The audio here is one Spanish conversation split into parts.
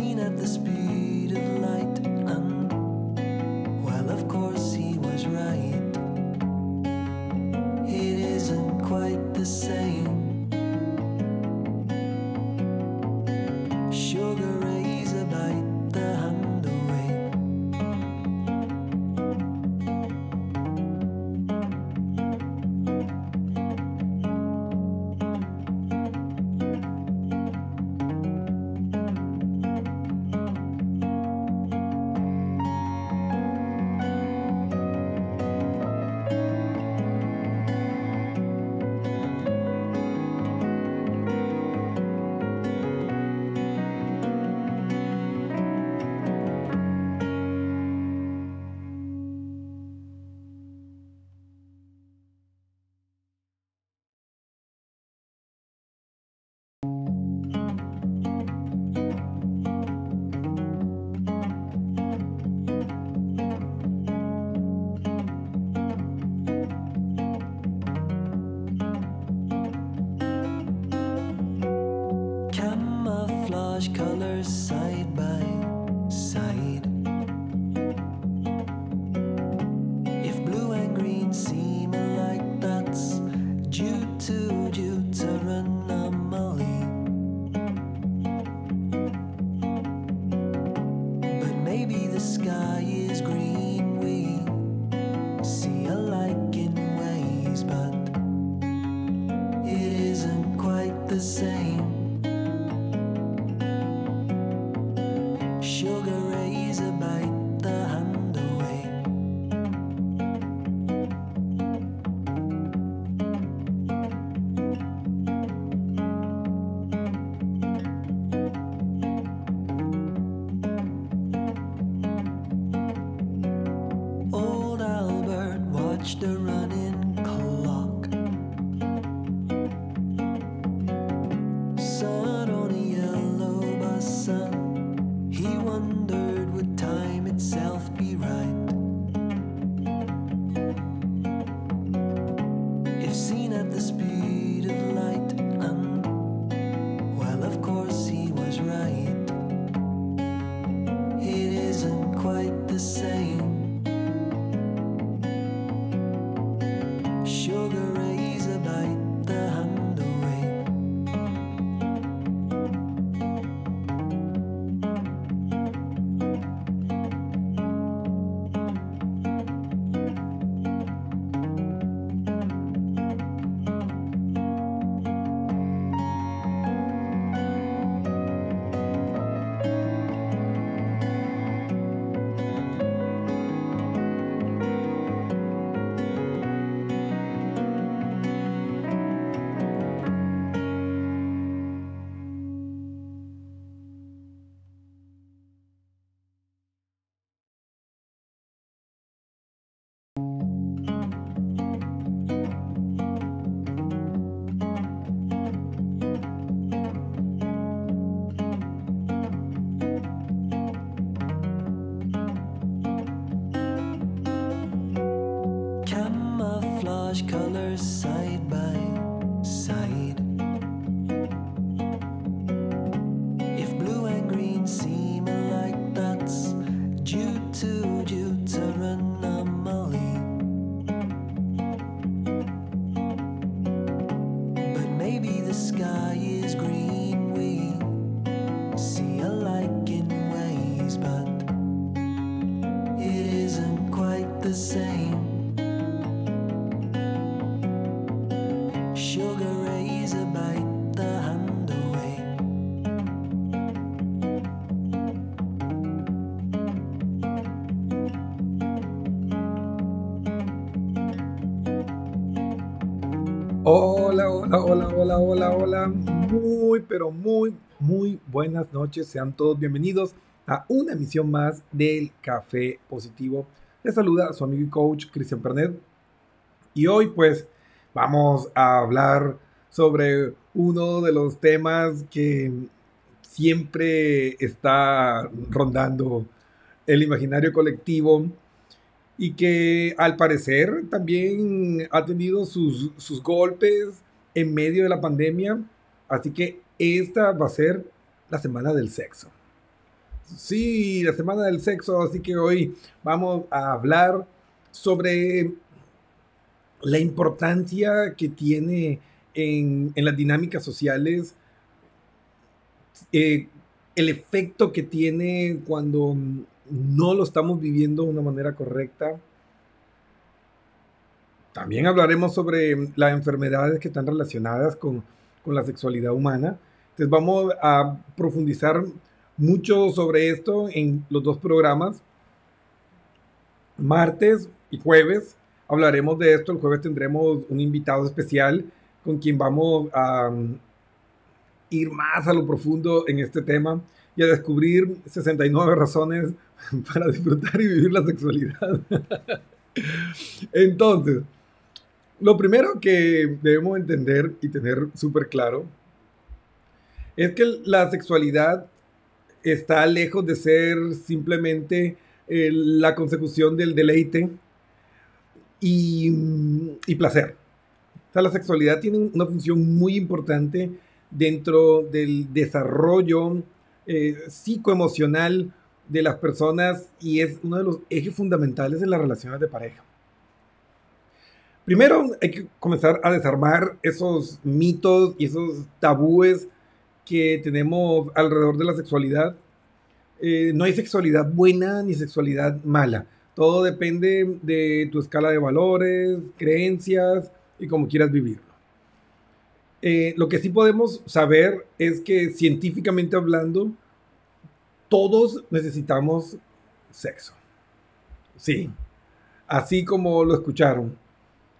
seen at the speed Hola, hola, hola, hola, hola, hola. Muy, pero muy, muy buenas noches. Sean todos bienvenidos a una emisión más del Café Positivo. Les saluda su amigo y coach Cristian Pernet. Y hoy pues vamos a hablar sobre uno de los temas que siempre está rondando el imaginario colectivo y que al parecer también ha tenido sus, sus golpes en medio de la pandemia. Así que esta va a ser la semana del sexo. Sí, la semana del sexo, así que hoy vamos a hablar sobre la importancia que tiene en, en las dinámicas sociales, eh, el efecto que tiene cuando no lo estamos viviendo de una manera correcta. También hablaremos sobre las enfermedades que están relacionadas con, con la sexualidad humana. Entonces vamos a profundizar mucho sobre esto en los dos programas. Martes y jueves hablaremos de esto. El jueves tendremos un invitado especial con quien vamos a um, ir más a lo profundo en este tema y a descubrir 69 razones para disfrutar y vivir la sexualidad. Entonces, lo primero que debemos entender y tener súper claro es que la sexualidad está lejos de ser simplemente eh, la consecución del deleite y, y placer. O la sexualidad tiene una función muy importante dentro del desarrollo eh, psicoemocional de las personas y es uno de los ejes fundamentales de las relaciones de pareja. Primero hay que comenzar a desarmar esos mitos y esos tabúes que tenemos alrededor de la sexualidad. Eh, no hay sexualidad buena ni sexualidad mala. Todo depende de tu escala de valores, creencias y cómo quieras vivirlo. Eh, lo que sí podemos saber es que científicamente hablando, todos necesitamos sexo. Sí, así como lo escucharon.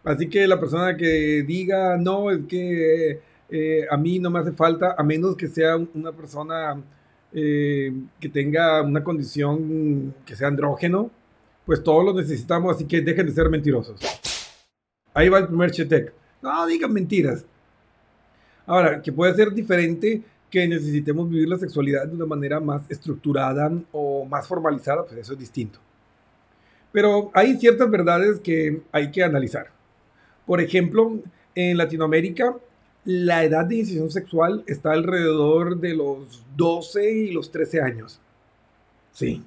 Así que la persona que diga, no, es que eh, a mí no me hace falta, a menos que sea una persona eh, que tenga una condición que sea andrógeno, pues todos lo necesitamos, así que dejen de ser mentirosos. Ahí va el primer chetec. No digan mentiras. Ahora, que puede ser diferente que necesitemos vivir la sexualidad de una manera más estructurada o más formalizada, pues eso es distinto. Pero hay ciertas verdades que hay que analizar. Por ejemplo, en Latinoamérica, la edad de iniciación sexual está alrededor de los 12 y los 13 años. Sí.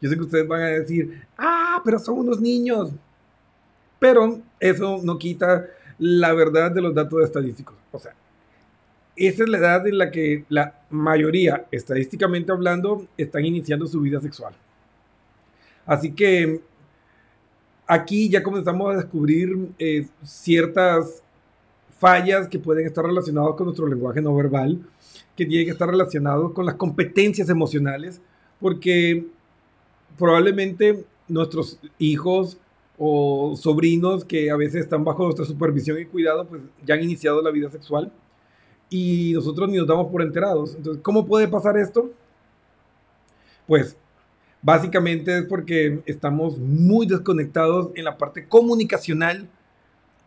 Yo sé que ustedes van a decir, ah, pero son unos niños. Pero eso no quita la verdad de los datos estadísticos. O sea, esa es la edad en la que la mayoría, estadísticamente hablando, están iniciando su vida sexual. Así que aquí ya comenzamos a descubrir eh, ciertas fallas que pueden estar relacionadas con nuestro lenguaje no verbal, que tienen que estar relacionados con las competencias emocionales, porque probablemente nuestros hijos o sobrinos que a veces están bajo nuestra supervisión y cuidado, pues ya han iniciado la vida sexual y nosotros ni nos damos por enterados. Entonces, ¿cómo puede pasar esto? Pues básicamente es porque estamos muy desconectados en la parte comunicacional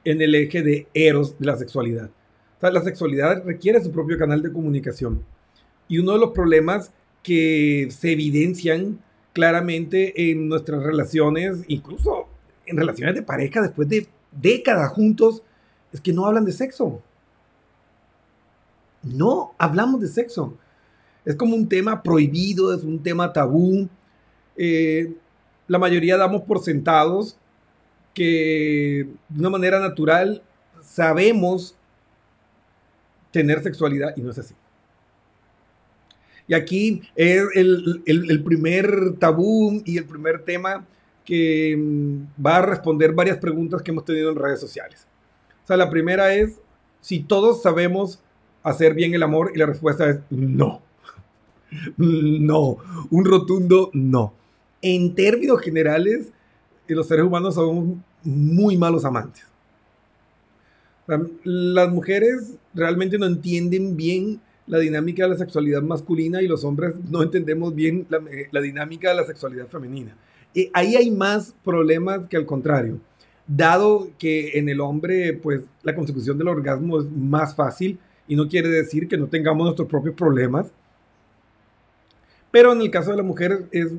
en el eje de eros de la sexualidad. O sea, la sexualidad requiere su propio canal de comunicación. Y uno de los problemas que se evidencian claramente en nuestras relaciones, incluso en relaciones de pareja después de décadas juntos, es que no hablan de sexo. No hablamos de sexo. Es como un tema prohibido, es un tema tabú. Eh, la mayoría damos por sentados que de una manera natural sabemos tener sexualidad y no es así. Y aquí es el, el, primer tabú y el primer tema que mm, va a responder varias preguntas que hemos tenido en redes sociales. O sea, la primera es si todos sabemos hacer bien el amor y la respuesta es no. No, un rotundo no. En términos generales, los seres humanos somos muy malos amantes. Las mujeres realmente no entienden bien la dinámica de la sexualidad masculina y los hombres no entendemos bien la, la dinámica de la sexualidad femenina. Y ahí hay más problemas que al contrario. Dado que en el hombre, pues la consecución del orgasmo es más fácil y no quiere decir que no tengamos nuestros propios problemas. Pero en el caso de la mujer es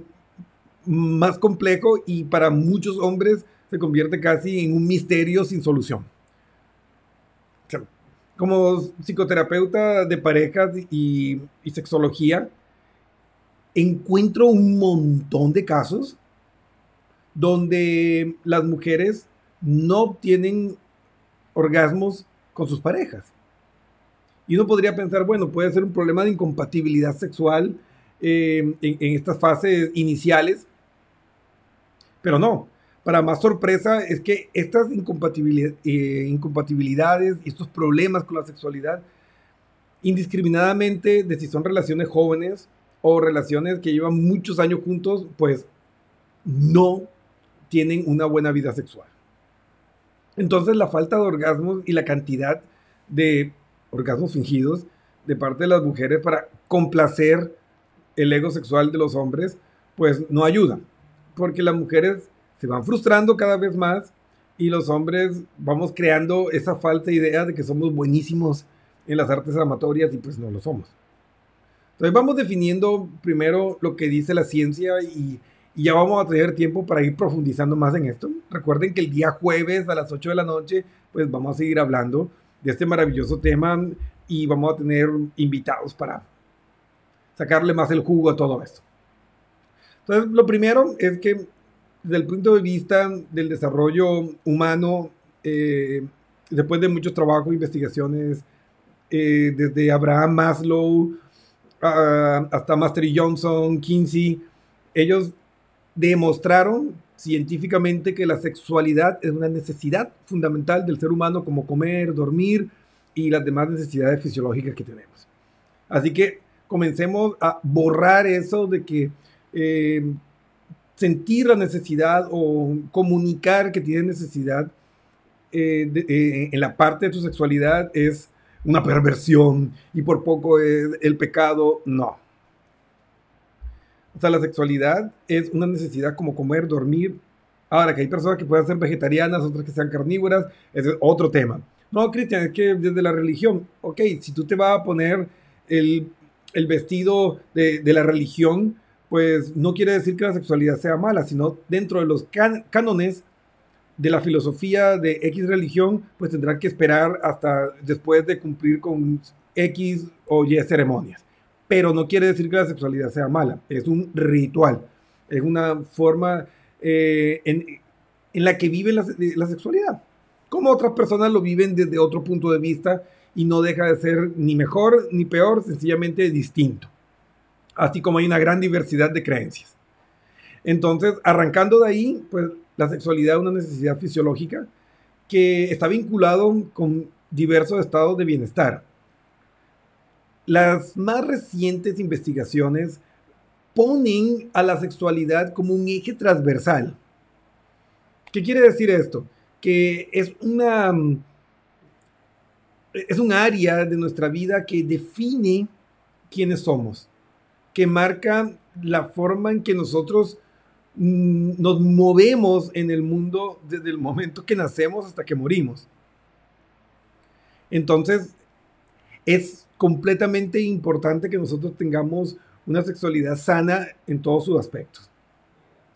más complejo y para muchos hombres se convierte casi en un misterio sin solución. Como psicoterapeuta de parejas y, sexología, encuentro un montón de casos donde las mujeres no obtienen orgasmos con sus parejas. Y uno podría pensar, bueno, puede ser un problema de incompatibilidad sexual eh, en, estas fases iniciales, pero no. Para más sorpresa es que estas eh, incompatibilidades y estos problemas con la sexualidad, indiscriminadamente de si son relaciones jóvenes o relaciones que llevan muchos años juntos, pues no tienen una buena vida sexual. Entonces la falta de orgasmos y la cantidad de orgasmos fingidos de parte de las mujeres para complacer el ego sexual de los hombres, pues no ayuda, porque las mujeres se van frustrando cada vez más y los hombres vamos creando esa falsa idea de que somos buenísimos en las artes amatorias y pues no lo somos. Entonces vamos definiendo primero lo que dice la ciencia y y ya vamos a tener tiempo para ir profundizando más en esto. Recuerden que el día jueves a las 8 de la noche, pues vamos a seguir hablando de este maravilloso tema y vamos a tener invitados para sacarle más el jugo a todo esto. Entonces, lo primero es que desde el punto de vista del desarrollo humano, eh, después de muchos trabajos, investigaciones, eh, desde Abraham Maslow ah, hasta Master Johnson, Kinsey, ellos demostraron científicamente que la sexualidad es una necesidad fundamental del ser humano como comer, dormir y las demás necesidades fisiológicas que tenemos. Así que comencemos a borrar eso de que eh, sentir la necesidad o comunicar que tienes necesidad eh, eh, en la parte de tu sexualidad es una perversión y por poco es el pecado. No, o sea, la sexualidad es una necesidad como comer, dormir. Ahora, que hay personas que pueden ser vegetarianas, otras que sean carnívoras, es otro tema. No, Cristian, es que desde la religión, ok, si tú te vas a poner el, el vestido de, la religión, pues no quiere decir que la sexualidad sea mala, sino dentro de los cánones de la filosofía de X religión, pues tendrán que esperar hasta después de cumplir con X o Y ceremonias. Pero no quiere decir que la sexualidad sea mala, es un ritual, es una forma eh, en, la que vive la, la, sexualidad, como otras personas lo viven desde otro punto de vista y no deja de ser ni mejor ni peor, sencillamente distinto, así como hay una gran diversidad de creencias. Entonces, arrancando de ahí, pues la sexualidad es una necesidad fisiológica que está vinculado con diversos estados de bienestar las más recientes investigaciones ponen a la sexualidad como un eje transversal. ¿Qué quiere decir esto? Que es una es un área de nuestra vida que define quiénes somos, que marca la forma en que nosotros mm, nos movemos en el mundo desde el momento que nacemos hasta que morimos. Entonces, es completamente importante que nosotros tengamos una sexualidad sana en todos sus aspectos.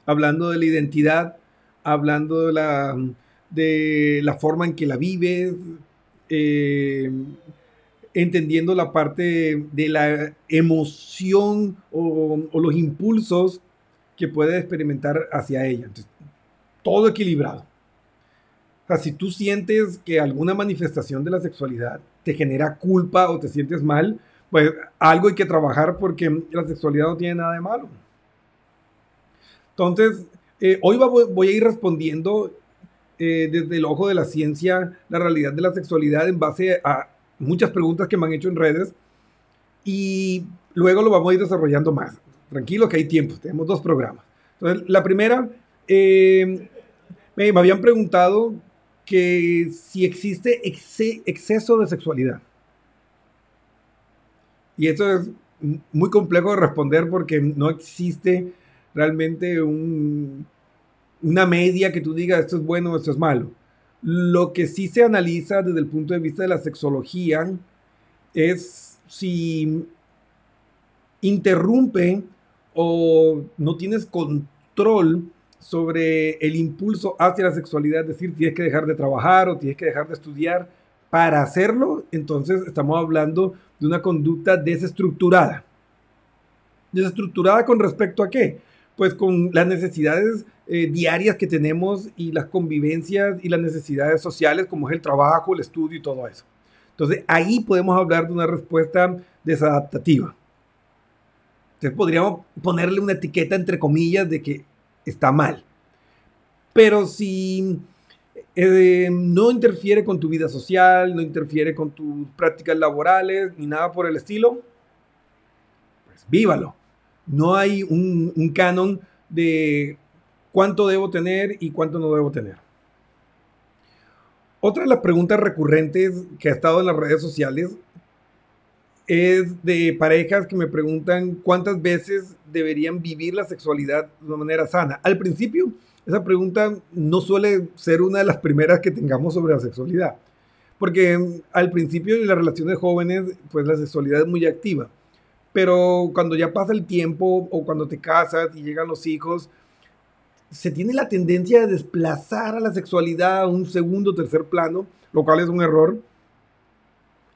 Hablando de la identidad, hablando de la, de la forma en que la vives, eh, entendiendo la parte de la emoción o, o, los impulsos que puedes experimentar hacia ella. Entonces, todo equilibrado. O sea, si tú sientes que alguna manifestación de la sexualidad te genera culpa o te sientes mal, pues algo hay que trabajar porque la sexualidad no tiene nada de malo. Entonces, eh, hoy voy a ir respondiendo eh, desde el ojo de la ciencia la realidad de la sexualidad en base a muchas preguntas que me han hecho en redes y luego lo vamos a ir desarrollando más. Tranquilo que hay tiempo, tenemos dos programas. Entonces, la primera, eh, me habían preguntado que si existe exce- exceso de sexualidad. Y eso es muy complejo de responder porque no existe realmente un- una media que tú digas esto es bueno, esto es malo. Lo que sí se analiza desde el punto de vista de la sexología es si interrumpe o no tienes control sobre el impulso hacia la sexualidad, es decir, tienes que dejar de trabajar o tienes que dejar de estudiar para hacerlo, entonces estamos hablando de una conducta desestructurada. ¿Desestructurada con respecto a qué? Pues con las necesidades eh, diarias que tenemos y las convivencias y las necesidades sociales como es el trabajo, el estudio y todo eso. Entonces ahí podemos hablar de una respuesta desadaptativa. Entonces podríamos ponerle una etiqueta entre comillas de que está mal. Pero si eh, no interfiere con tu vida social, no interfiere con tus prácticas laborales, ni nada por el estilo, pues vívalo. No hay un, canon de cuánto debo tener y cuánto no debo tener. Otra de las preguntas recurrentes que ha estado en las redes sociales es de parejas que me preguntan cuántas veces deberían vivir la sexualidad de una manera sana. Al principio, esa pregunta no suele ser una de las primeras que tengamos sobre la sexualidad, porque al principio de las relaciones jóvenes, pues la sexualidad es muy activa, pero cuando ya pasa el tiempo o cuando te casas y llegan los hijos, se tiene la tendencia de desplazar a la sexualidad a un segundo o tercer plano, lo cual es un error.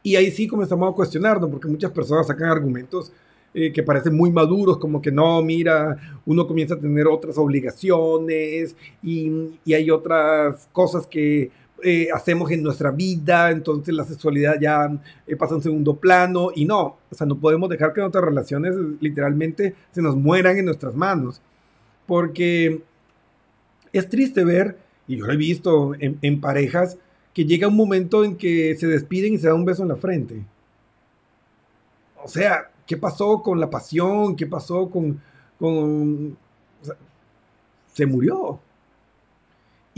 Y ahí sí comenzamos a cuestionarnos, porque muchas personas sacan argumentos eh, que parecen muy maduros, como que no, mira, uno comienza a tener otras obligaciones y, y hay otras cosas que eh, hacemos en nuestra vida, entonces la sexualidad ya eh, pasa a un segundo plano y no, o sea, no podemos dejar que nuestras relaciones literalmente se nos mueran en nuestras manos, porque es triste ver, y yo lo he visto en, parejas, que llega un momento en que se despiden y se da un beso en la frente. O sea, ¿qué pasó con la pasión? ¿Qué pasó con... con se murió.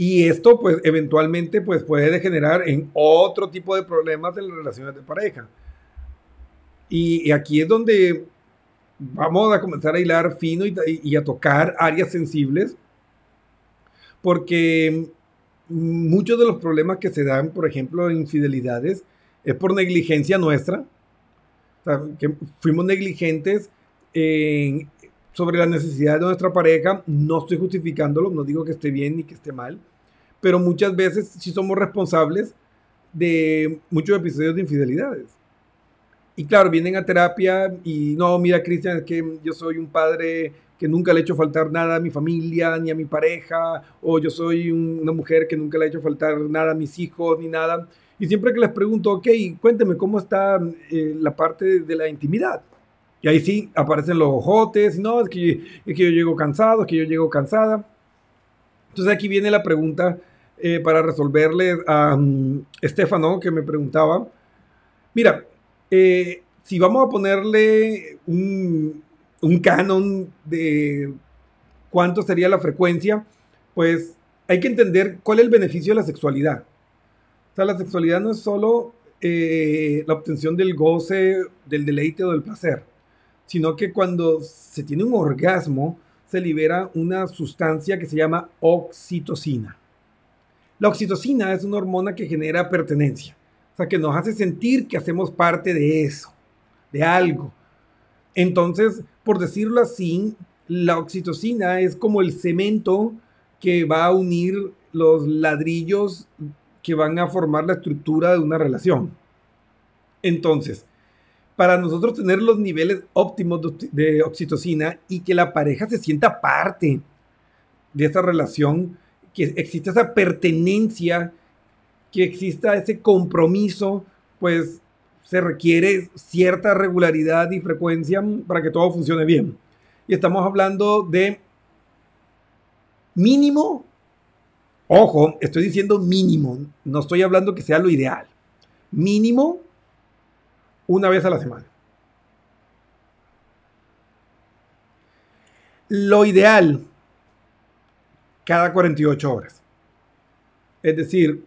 Y esto, pues, eventualmente, pues, puede degenerar en otro tipo de problemas de las relaciones de pareja. Y, aquí es donde vamos a comenzar a hilar fino y, a tocar áreas sensibles, porque muchos de los problemas que se dan, por ejemplo, en infidelidades, es por negligencia nuestra. O que fuimos negligentes en, sobre la necesidad de nuestra pareja. No estoy justificándolo, no digo que esté bien ni que esté mal, pero muchas veces sí somos responsables de muchos episodios de infidelidades. Y claro, vienen a terapia y no, mira, Cristian, es que yo soy un padre que nunca le he hecho faltar nada a mi familia ni a mi pareja, o yo soy un, una mujer que nunca le ha hecho faltar nada a mis hijos ni nada. Y siempre que les pregunto, ok, cuénteme cómo está eh, la parte de, la intimidad. Y ahí sí aparecen los ojotes, no, es que, es que yo llego cansado, es que yo llego cansada. Entonces aquí viene la pregunta eh, para resolverle a um, Estefano que me preguntaba, mira, eh, si vamos a ponerle un, canon de cuánto sería la frecuencia, pues hay que entender cuál es el beneficio de la sexualidad. O sea, la sexualidad no es solo eh, la obtención del goce, del deleite o del placer, sino que cuando se tiene un orgasmo, se libera una sustancia que se llama oxitocina. La oxitocina es una hormona que genera pertenencia, o sea, que nos hace sentir que hacemos parte de eso, de algo. Entonces, por decirlo así, la oxitocina es como el cemento que va a unir los ladrillos que van a formar la estructura de una relación. Entonces, para nosotros tener los niveles óptimos de oxitocina y que la pareja se sienta parte de esa relación, que exista esa pertenencia, que exista ese compromiso, pues se requiere cierta regularidad y frecuencia para que todo funcione bien. Y estamos hablando de mínimo, ojo, estoy diciendo mínimo, no estoy hablando que sea lo ideal, mínimo una vez a la semana. Lo ideal, cada 48 horas. Es decir,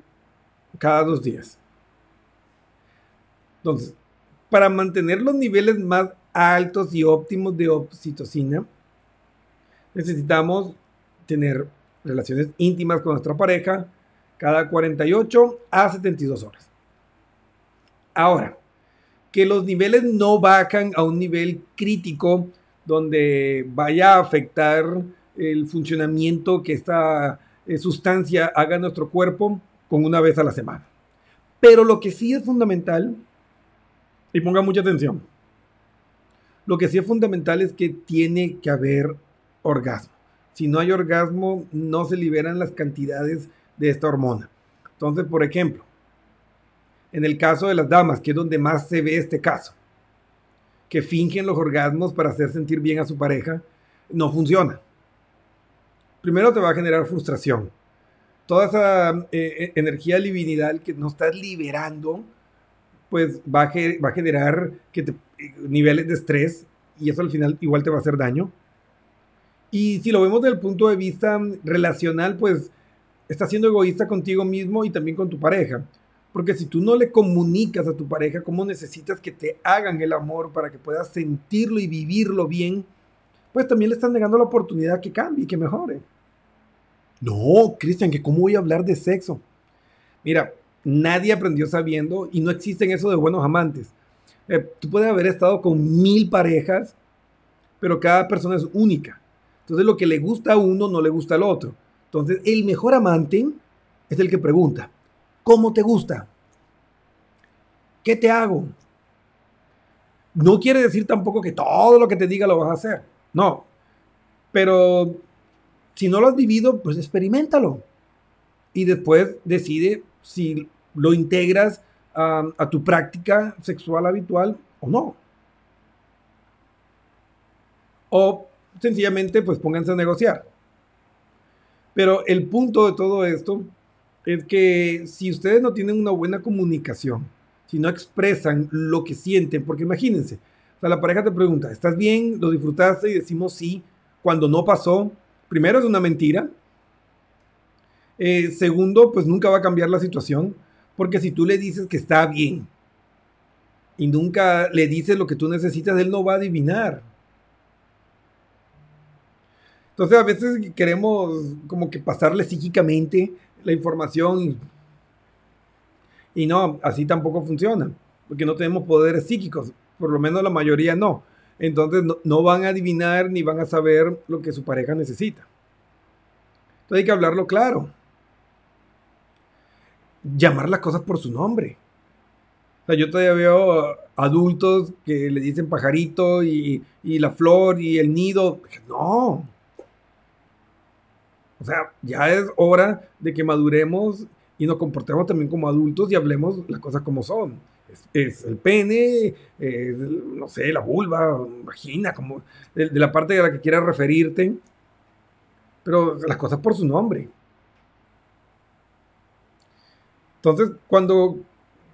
cada dos días. Entonces, para mantener los niveles más altos y óptimos de oxitocina, necesitamos tener relaciones íntimas con nuestra pareja cada 48 a 72 horas. Ahora, que los niveles no bajan a un nivel crítico donde vaya a afectar el funcionamiento que esta eh, sustancia haga en nuestro cuerpo con una vez a la semana. Pero lo que sí es fundamental, y ponga mucha atención, lo que sí es fundamental es que tiene que haber orgasmo. Si no hay orgasmo, no se liberan las cantidades de esta hormona. Entonces, por ejemplo, en el caso de las damas, que es donde más se ve este caso, que fingen los orgasmos para hacer sentir bien a su pareja, no funciona. Primero te va a generar frustración. Toda esa eh, eh, energía divinidad que no estás liberando, pues va a, generar que te, niveles de estrés y eso al final igual te va a hacer daño. Y si lo vemos desde el punto de vista relacional, pues estás siendo egoísta contigo mismo y también con tu pareja. Porque si tú no le comunicas a tu pareja cómo necesitas que te hagan el amor para que puedas sentirlo y vivirlo bien, pues también le estás negando la oportunidad que cambie y que mejore. No, Cristian, que cómo voy a hablar de sexo. Mira, nadie aprendió sabiendo y no existen eso de buenos amantes. Eh, tú puedes haber estado con mil parejas, pero cada persona es única. Entonces lo que le gusta a uno no le gusta al otro. Entonces el mejor amante es el que pregunta, ¿cómo te gusta? ¿Qué te hago? No quiere decir tampoco que todo lo que te diga lo vas a hacer. No. Pero si no lo has vivido, pues experimentalo. Y después decide si lo integras a, tu práctica sexual habitual o no. O sencillamente pues pónganse a negociar. Pero el punto de todo esto es que si ustedes no tienen una buena comunicación, si no expresan lo que sienten, porque imagínense, la pareja te pregunta, ¿estás bien? ¿Lo disfrutaste? Y decimos sí, cuando no pasó, primero es una mentira. Eh, segundo, pues nunca va a cambiar la situación. Porque si tú le dices que está bien y nunca le dices lo que tú necesitas, él no va a adivinar. Entonces a veces queremos como que pasarle psíquicamente la información y, no, así tampoco funciona, porque no tenemos poderes psíquicos, por lo menos la mayoría no. Entonces no, no van a adivinar ni van a saber lo que su pareja necesita. Entonces hay que hablarlo claro llamar las cosas por su nombre. O sea, yo todavía veo adultos que le dicen pajarito y, la flor y el nido. No. O sea, ya es hora de que maduremos y nos comportemos también como adultos y hablemos las cosas como son. Es, el pene, no sé, la vulva, vagina, como de, la parte de la que quieras referirte. Pero las cosas por su nombre. Entonces, cuando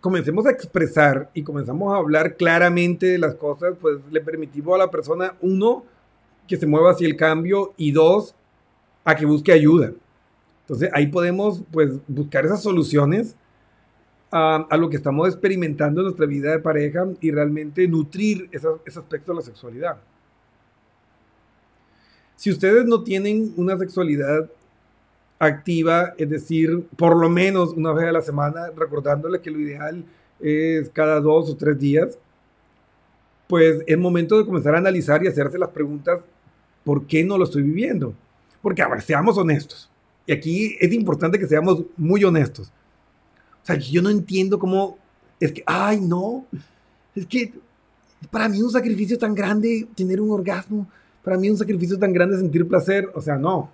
comencemos a expresar y comenzamos a hablar claramente de las cosas, pues le permitimos a la persona, uno, que se mueva hacia el cambio y dos, a que busque ayuda. Entonces ahí podemos pues buscar esas soluciones a, lo que estamos experimentando en nuestra vida de pareja y realmente nutrir ese aspecto de la sexualidad. Si ustedes no tienen una sexualidad activa, es decir, por lo menos una vez a la semana, recordándole que lo ideal es cada dos o tres días, pues es momento de comenzar a analizar y hacerse las preguntas, ¿por qué no lo estoy viviendo? Porque, a ver, seamos honestos. Y aquí es importante que seamos muy honestos. O sea, yo no entiendo cómo, es que, ay, no, es que para mí un sacrificio tan grande tener un orgasmo, para mí un sacrificio tan grande sentir placer, o sea, no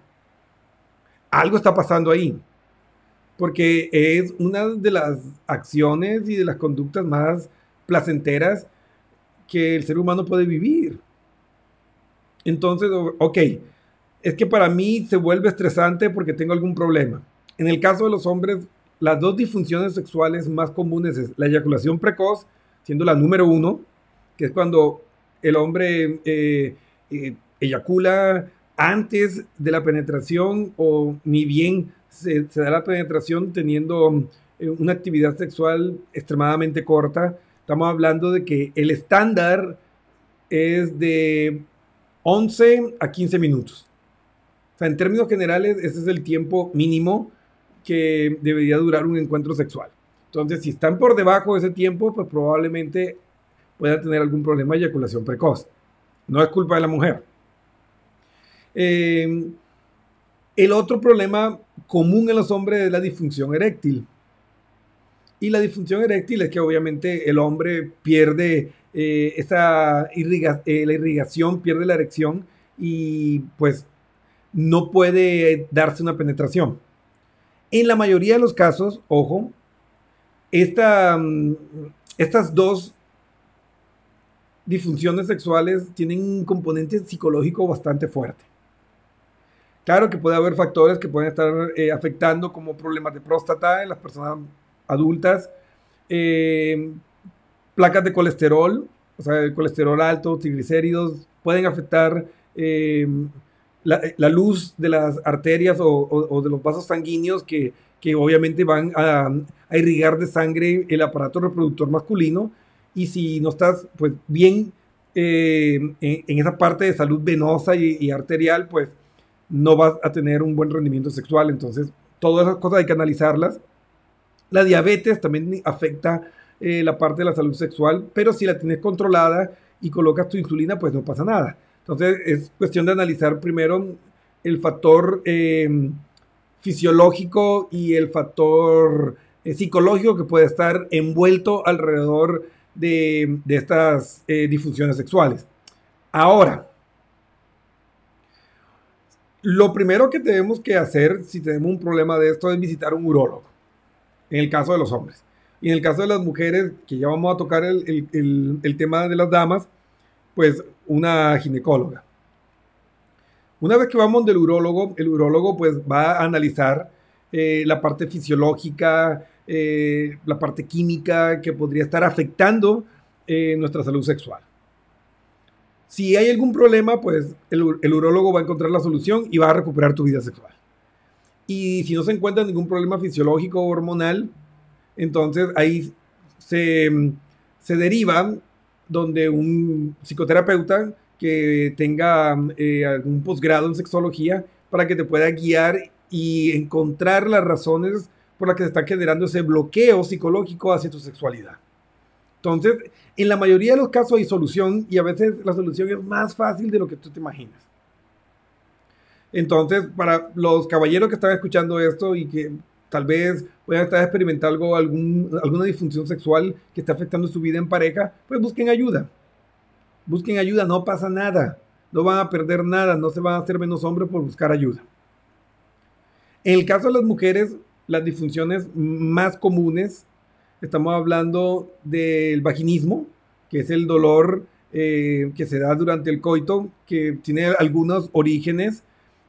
algo está pasando ahí. Porque es una de las acciones y de las conductas más placenteras que el ser humano puede vivir. Entonces, ok, es que para mí se vuelve estresante porque tengo algún problema. En el caso de los hombres, las dos disfunciones sexuales más comunes es la eyaculación precoz, siendo la número uno, que es cuando el hombre eh, eh, eyacula antes de la penetración o ni bien se, da la penetración teniendo eh, una actividad sexual extremadamente corta. Estamos hablando de que el estándar es de 11 a 15 minutos. O sea, en términos generales, ese es el tiempo mínimo que debería durar un encuentro sexual. Entonces, si están por debajo de ese tiempo, pues probablemente puedan tener algún problema de eyaculación precoz. No es culpa de la mujer. Eh, el otro problema común en los hombres es la disfunción eréctil. Y la disfunción eréctil es que obviamente el hombre pierde eh, esa eh, la irrigación, pierde la erección y pues no puede darse una penetración. En la mayoría de los casos, ojo, mm, estas dos disfunciones sexuales tienen un componente psicológico bastante fuerte. Claro que puede haber factores que pueden estar eh, afectando como problemas de próstata en las personas adultas, eh, placas de colesterol, o sea, colesterol alto, triglicéridos, pueden afectar eh, la, luz de las arterias o, de los vasos sanguíneos que, obviamente van a, irrigar de sangre el aparato reproductor masculino. Y si no estás pues bien eh, en, esa parte de salud venosa y, arterial, pues no vas a tener un buen rendimiento sexual. Entonces, todas esas cosas hay que analizarlas. La diabetes también afecta eh, la parte de la salud sexual, pero si la tienes controlada y colocas tu insulina, pues no pasa nada. Entonces es cuestión de analizar primero el factor eh, fisiológico y el factor eh, psicológico que puede estar envuelto alrededor de, estas eh, disfunciones sexuales. Ahora, lo primero que tenemos que hacer si tenemos un problema de esto es visitar un urólogo, en el caso de los hombres. Y en el caso de las mujeres, que ya vamos a tocar el, el tema de las damas, pues una ginecóloga. Una vez que vamos del urólogo, el urólogo pues va a analizar eh, la parte fisiológica, eh, la parte química que podría estar afectando eh, nuestra salud sexual. Si hay algún problema, pues el, el urólogo va a encontrar la solución y va a recuperar tu vida sexual. Y si no se encuentra ningún problema fisiológico o hormonal, entonces ahí se, se deriva donde un psicoterapeuta que tenga eh, algún posgrado en sexología para que te pueda guiar y encontrar las razones por las que se está generando ese bloqueo psicológico hacia tu sexualidad. Entonces, en la mayoría de los casos hay solución y a veces la solución es más fácil de lo que tú te imaginas. Entonces, para los caballeros que están escuchando esto y que tal vez puedan estar experimentando algún, alguna disfunción sexual que está afectando su vida en pareja, pues busquen ayuda. Busquen ayuda, no pasa nada. No van a perder nada, no se van a hacer menos hombres por buscar ayuda. En el caso de las mujeres, las disfunciones más comunes, estamos hablando del vaginismo, que es el dolor eh, que se da durante el coito, que tiene algunos orígenes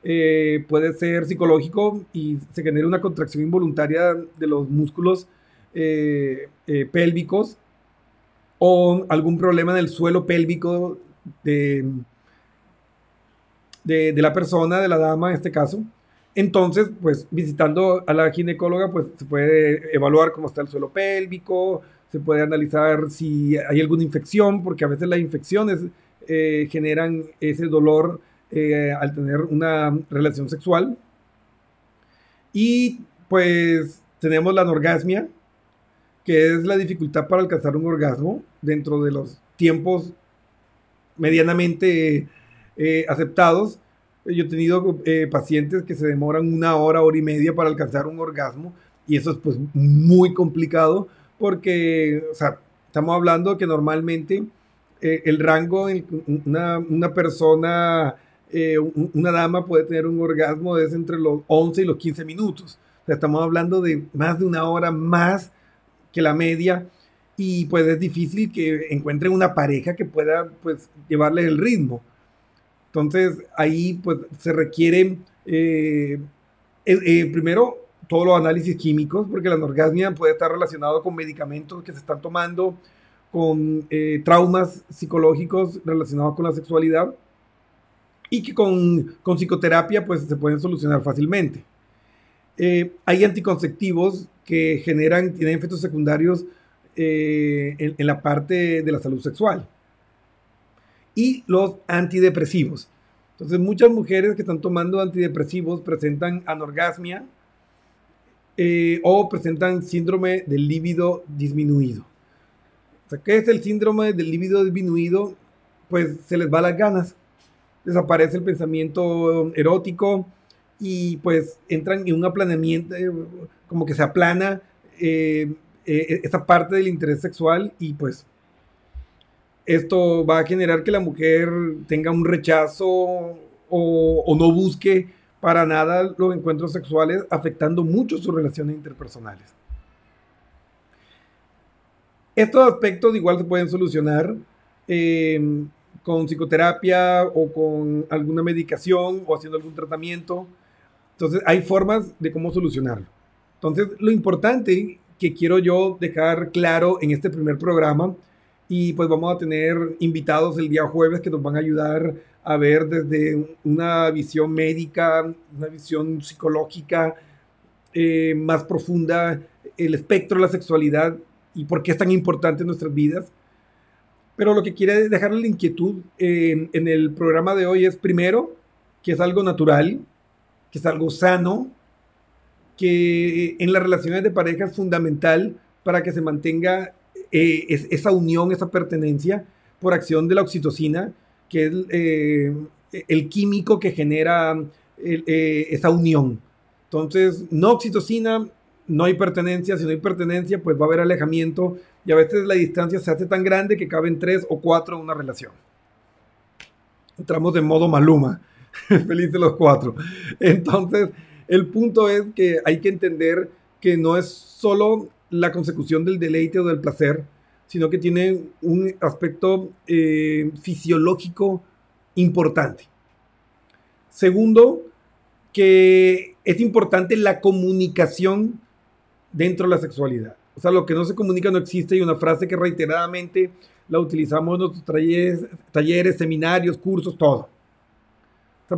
eh, puede ser psicológico y se genera una contracción involuntaria de los músculos eh, eh, pélvicos o algún problema en el suelo pélvico de, de, la persona, de la dama en este caso. Entonces, pues visitando a la ginecóloga, pues se puede evaluar cómo está el suelo pélvico, se puede analizar si hay alguna infección, porque a veces las infecciones generan ese dolor eh, al tener una relación sexual. Y pues tenemos la anorgasmia, que es la dificultad para alcanzar un orgasmo dentro de los tiempos medianamente eh, aceptados. Yo he tenido eh, pacientes que se demoran una hora, hora y media para alcanzar un orgasmo y eso es pues muy complicado porque, o sea, estamos hablando que normalmente el rango una, una persona eh, una dama puede tener un orgasmo de entre los 11 y los 15 minutos. estamos hablando de más de una hora más que la media y pues es difícil que encuentren una pareja que pueda pues llevarles el ritmo. Entonces ahí pues se requiere eh, eh, primero todos los análisis químicos porque la anorgasmia puede estar relacionado con medicamentos que se están tomando, con traumas psicológicos relacionados con la sexualidad y que con, con, psicoterapia pues se pueden solucionar fácilmente. Eh, hay anticonceptivos que generan, tienen efectos secundarios eh, en, la parte de la salud sexual. Y los antidepresivos. Entonces, muchas mujeres que están tomando antidepresivos presentan anorgasmia eh, o presentan síndrome del líbido disminuido. ¿qué es el síndrome del líbido disminuido? Pues se les va las ganas, desaparece el pensamiento erótico y pues entran en un aplanamiento, eh, como que se aplana eh, esa parte del interés sexual y pues esto va a generar que la mujer tenga un rechazo o, no busque para nada los encuentros sexuales, afectando mucho sus relaciones interpersonales. Estos aspectos igual se pueden solucionar eh, con psicoterapia o con alguna medicación o haciendo algún tratamiento. Entonces hay formas de cómo solucionarlo. Entonces lo importante que quiero yo dejar claro en este primer programa y pues vamos a tener invitados el día jueves que nos van a ayudar a ver desde una visión médica, una visión psicológica eh, más profunda el espectro de la sexualidad y por qué es tan importante en nuestras vidas. Pero lo que quiere dejarle la inquietud eh, en el programa de hoy es primero que es algo natural, que es algo sano, que en las relaciones de pareja es fundamental para que se mantenga eh, es, esa unión, esa pertenencia por acción de la oxitocina, que es eh, el químico que genera esa unión. Entonces, no oxitocina, no hay pertenencia. Si no hay pertenencia, pues va a haber alejamiento y a veces la distancia se hace tan grande que caben tres o cuatro en una relación. Entramos en modo maluma, feliz de los cuatro. Entonces, el punto es que hay que entender que no es solo la consecución del deleite o del placer, sino que tiene un aspecto eh, fisiológico importante. Segundo, que es importante la comunicación dentro de la sexualidad. O sea, lo que no se comunica no existe y una frase que reiteradamente la utilizamos en nuestros talleres, talleres seminarios, cursos, todo.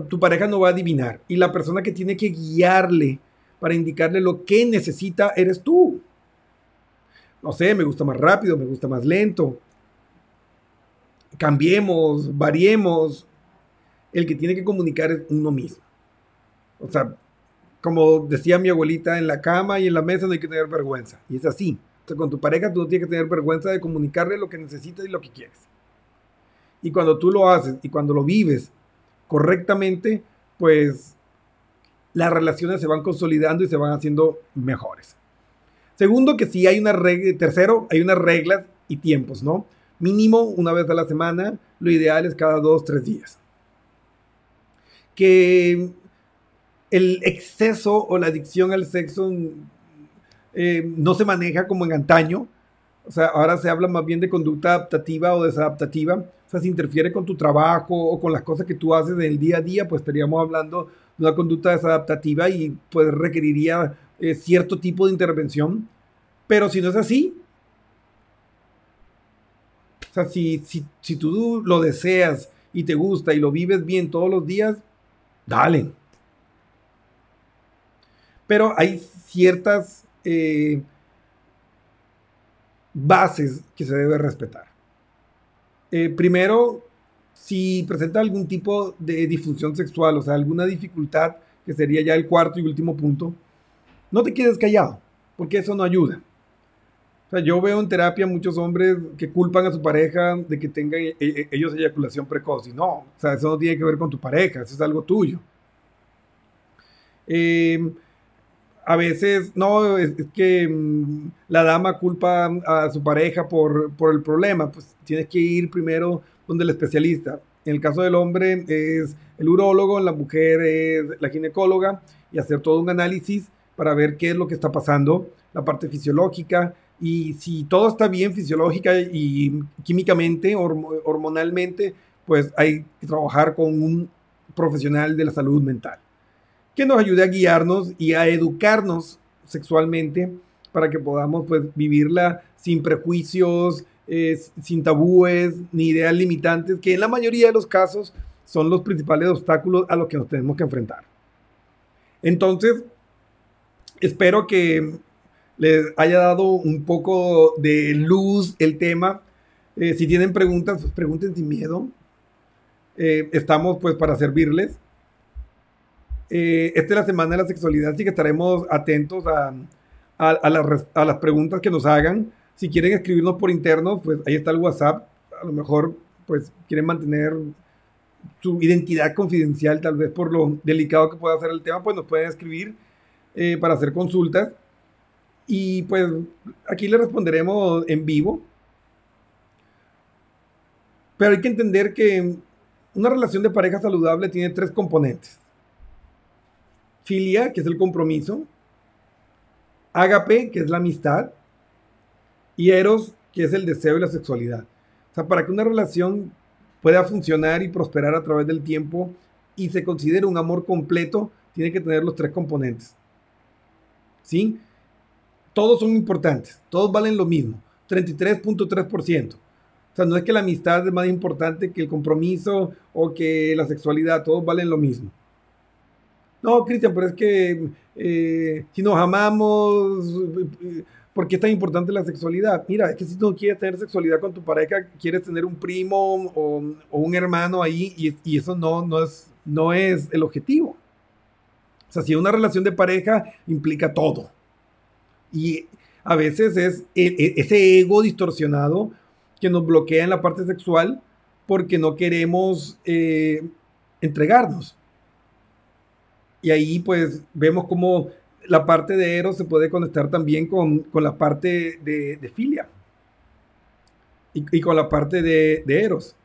tu pareja no va a adivinar y la persona que tiene que guiarle para indicarle lo que necesita eres tú no sé, me gusta más rápido, me gusta más lento. Cambiemos, variemos. El que tiene que comunicar es uno mismo. O sea, como decía mi abuelita, en la cama y en la mesa no hay que tener vergüenza. Y es así. O sea, con tu pareja tú no tienes que tener vergüenza de comunicarle lo que necesitas y lo que quieres. Y cuando tú lo haces y cuando lo vives correctamente, pues las relaciones se van consolidando y se van haciendo mejores. Segundo, que si hay una regla, tercero, hay unas reglas y tiempos, ¿no? Mínimo una vez a la semana, lo ideal es cada dos, tres días. Que el exceso o la adicción al sexo eh, no se maneja como en antaño. O sea, ahora se habla más bien de conducta adaptativa o desadaptativa. O sea, si interfiere con tu trabajo o con las cosas que tú haces en el día a día, pues estaríamos hablando de una conducta desadaptativa y pues requeriría eh, cierto tipo de intervención. Pero si no es así, o sea, si, si, tú lo deseas y te gusta y lo vives bien todos los días, dale. Pero hay ciertas eh, bases que se debe respetar. Eh, primero, si presenta algún tipo de disfunción sexual, o sea, alguna dificultad, que sería ya el cuarto y último punto, no te quedes callado, porque eso no ayuda. O sea, yo veo en terapia muchos hombres que culpan a su pareja de que tengan e, e, ellos eyaculación precoz. Y no, o sea, eso no tiene que ver con tu pareja, eso es algo tuyo. Em, a veces, no, es, que mm, la dama culpa a su pareja por, por el problema, pues tienes que ir primero donde el especialista. En el caso del hombre es el urólogo, en la mujer es la ginecóloga y hacer todo un análisis para ver qué es lo que está pasando, la parte fisiológica, y si todo está bien fisiológica y químicamente, hormonalmente, pues hay que trabajar con un profesional de la salud mental que nos ayude a guiarnos y a educarnos sexualmente para que podamos pues vivirla sin prejuicios, eh, sin tabúes ni ideas limitantes, que en la mayoría de los casos son los principales obstáculos a los que nos tenemos que enfrentar. Entonces, espero que les haya dado un poco de luz el tema. Eh, si tienen preguntas, pues pregunten sin miedo. Eh, estamos pues para servirles. Eh, esta es la semana de la sexualidad, así que estaremos atentos a, a, las, a, las, preguntas que nos hagan. Si quieren escribirnos por interno, pues ahí está el WhatsApp. A lo mejor pues quieren mantener su identidad confidencial, tal vez por lo delicado que pueda ser el tema, pues nos pueden escribir eh, para hacer consultas. Y pues aquí le responderemos en vivo. Pero hay que entender que una relación de pareja saludable tiene tres componentes. Filia, que es el compromiso. Ágape, que es la amistad. Y Eros, que es el deseo y la sexualidad. O sea, para que una relación pueda funcionar y prosperar a través del tiempo y se considere un amor completo, tiene que tener los tres componentes. ¿Sí? Todos son importantes, todos valen lo mismo, 33.3%. O sea, no es que la amistad es más importante que el compromiso o que la sexualidad, todos valen lo mismo. No, Cristian, pero es que eh, si nos amamos, ¿Por qué es tan importante la sexualidad? Mira, es que si tú quieres tener sexualidad con tu pareja, quieres tener un primo o, un hermano ahí y, eso no, no, es, no es el objetivo. O sea, si una relación de pareja implica todo. Y a veces es e, e, ese ego distorsionado que nos bloquea en la parte sexual porque no queremos eh, entregarnos. Y ahí pues vemos como la parte de Eros se puede conectar también con, la parte de, filia y, con la parte de, Eros.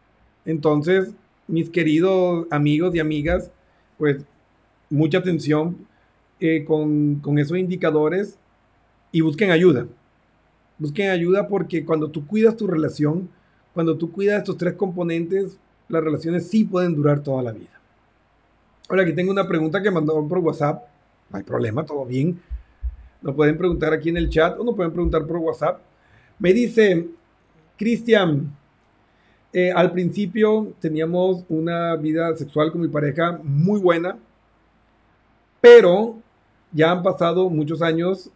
Entonces, mis queridos amigos y amigas, pues mucha atención eh, con, con esos indicadores y busquen ayuda. Busquen ayuda porque cuando tú cuidas tu relación, cuando tú cuidas estos tres componentes, las relaciones sí pueden durar toda la vida. Ahora, aquí tengo una pregunta que mandó por WhatsApp no hay problema, todo bien. Nos pueden preguntar aquí en el chat o nos pueden preguntar por WhatsApp. Me dice, Cristian, eh, al principio teníamos una vida sexual con mi pareja muy buena, pero ya han pasado muchos años,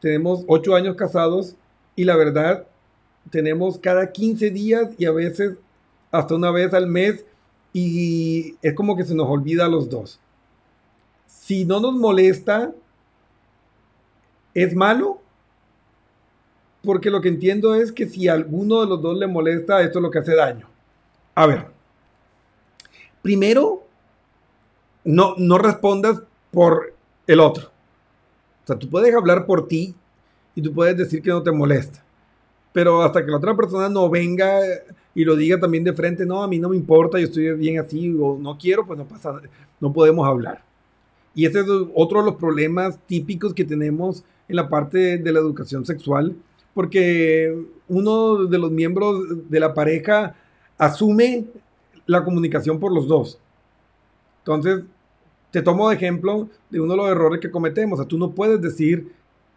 tenemos ocho años casados y la verdad, tenemos cada 15 días y a veces hasta una vez al mes y es como que se nos olvida a los dos si no nos molesta, ¿es malo? Porque lo que entiendo es que si a alguno de los dos le molesta, esto es lo que hace daño. A ver, primero, no, no respondas por el otro. O sea, tú puedes hablar por ti y tú puedes decir que no te molesta. Pero hasta que la otra persona no venga y lo diga también de frente, no, a mí no me importa, yo estoy bien así o no quiero, pues no pasa, no podemos hablar. Y ese es otro de los problemas típicos que tenemos en la parte de la educación sexual, porque uno de los miembros de la pareja asume la comunicación por los dos. Entonces, te tomo de ejemplo de uno de los errores que cometemos. O sea, tú no puedes decir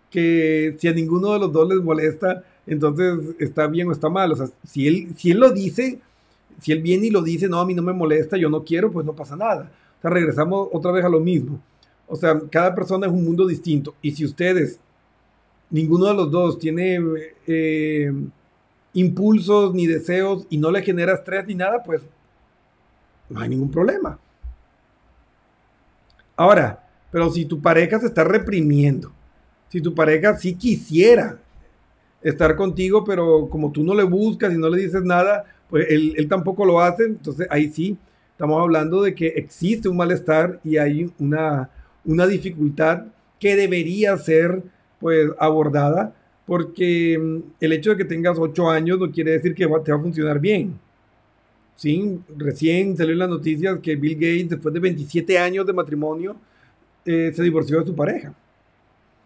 que si a ninguno de los dos les molesta, entonces está bien o está mal. O sea, si él, si él lo dice, si él viene y lo dice, no, a mí no me molesta, yo no quiero, pues no pasa nada sea, regresamos otra vez a lo mismo. O sea, cada persona es un mundo distinto. Y si ustedes, ninguno de los dos tiene eh, impulsos ni deseos y no le genera estrés ni nada, pues no hay ningún problema. Ahora, pero si tu pareja se está reprimiendo, si tu pareja sí quisiera estar contigo, pero como tú no le buscas y no le dices nada, pues él, él tampoco lo hace, entonces ahí sí Estamos hablando de que existe un malestar y hay una, una dificultad que debería ser pues abordada porque mm, el hecho de que tengas ocho años no quiere decir que te va a funcionar bien. ¿Sí? Recién salió en las noticias que Bill Gates, después de 27 años de matrimonio, eh, se divorció de su pareja.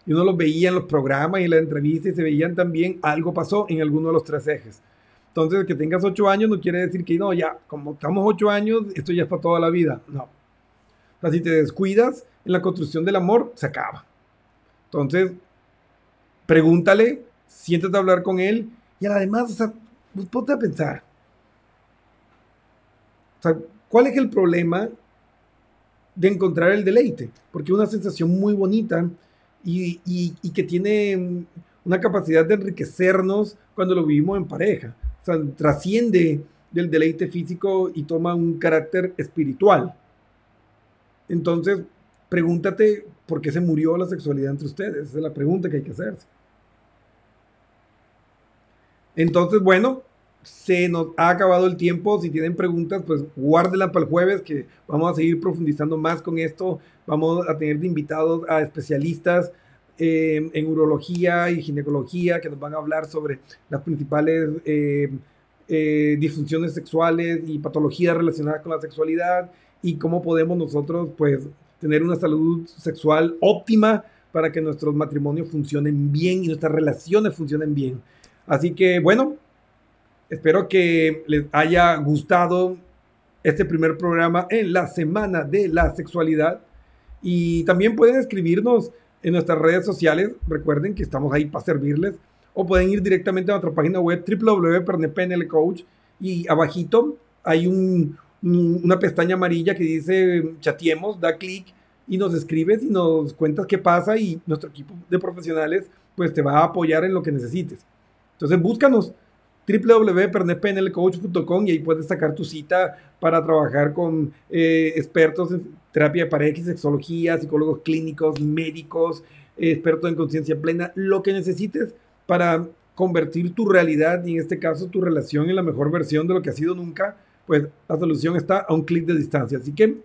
Y uno lo veía en los programas y en las entrevistas y se veían también algo pasó en alguno de los tres ejes. Entonces, que tengas ocho años no quiere decir que no, ya, como estamos ocho años, esto ya es para toda la vida. No. O si te descuidas en la construcción del amor, se acaba. Entonces, pregúntale, siéntate a hablar con él y además, o sea, pues ponte a pensar. O sea, ¿cuál es el problema de encontrar el deleite? Porque es una sensación muy bonita y, que tiene una capacidad de enriquecernos cuando lo vivimos en pareja. O sea, trasciende del deleite físico y toma un carácter espiritual. Entonces, pregúntate por qué se murió la sexualidad entre ustedes. Esa es la pregunta que hay que hacerse. Entonces, bueno, se nos ha acabado el tiempo. Si tienen preguntas, pues guárdenlas para el jueves, que vamos a seguir profundizando más con esto. Vamos a tener invitados a especialistas eh, en urología y ginecología que nos van a hablar sobre las principales eh, eh, disfunciones sexuales y patologías relacionadas con la sexualidad y cómo podemos nosotros, pues, tener una salud sexual óptima para que nuestros matrimonios funcionen bien y nuestras relaciones funcionen bien. Así que, bueno, Espero que les haya gustado este primer programa en la Semana de la Sexualidad. Y también pueden escribirnos en nuestras redes sociales. Recuerden que estamos ahí para servirles. O pueden ir directamente a nuestra página web www.pernepnlcoach y abajito hay una pestaña amarilla que dice chatiemos, da clic y nos escribes y nos cuentas qué pasa y nuestro equipo de profesionales pues te va a apoyar en lo que necesites. Entonces búscanos www.pernepnlcoach.com y ahí puedes sacar tu cita para trabajar con eh, expertos en terapia de pareja sexología, psicólogos clínicos, médicos, expertos en conciencia plena, lo que necesites para convertir tu realidad y en este caso tu relación en la mejor versión de lo que ha sido nunca, pues la solución está a un clic de distancia. Así que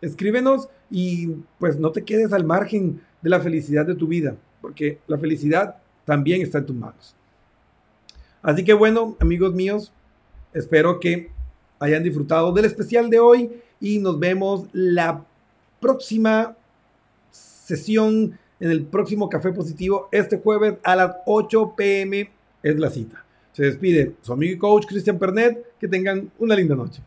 escríbenos y pues no te quedes al margen de la felicidad de tu vida, porque la felicidad también está en tus manos. Así que bueno, amigos míos, espero que hayan disfrutado del especial de hoy y nos vemos la próxima sesión en el próximo Café Positivo este jueves a las 8 pm es la cita. Se despide su amigo y coach Cristian Pernet. Que tengan una linda noche.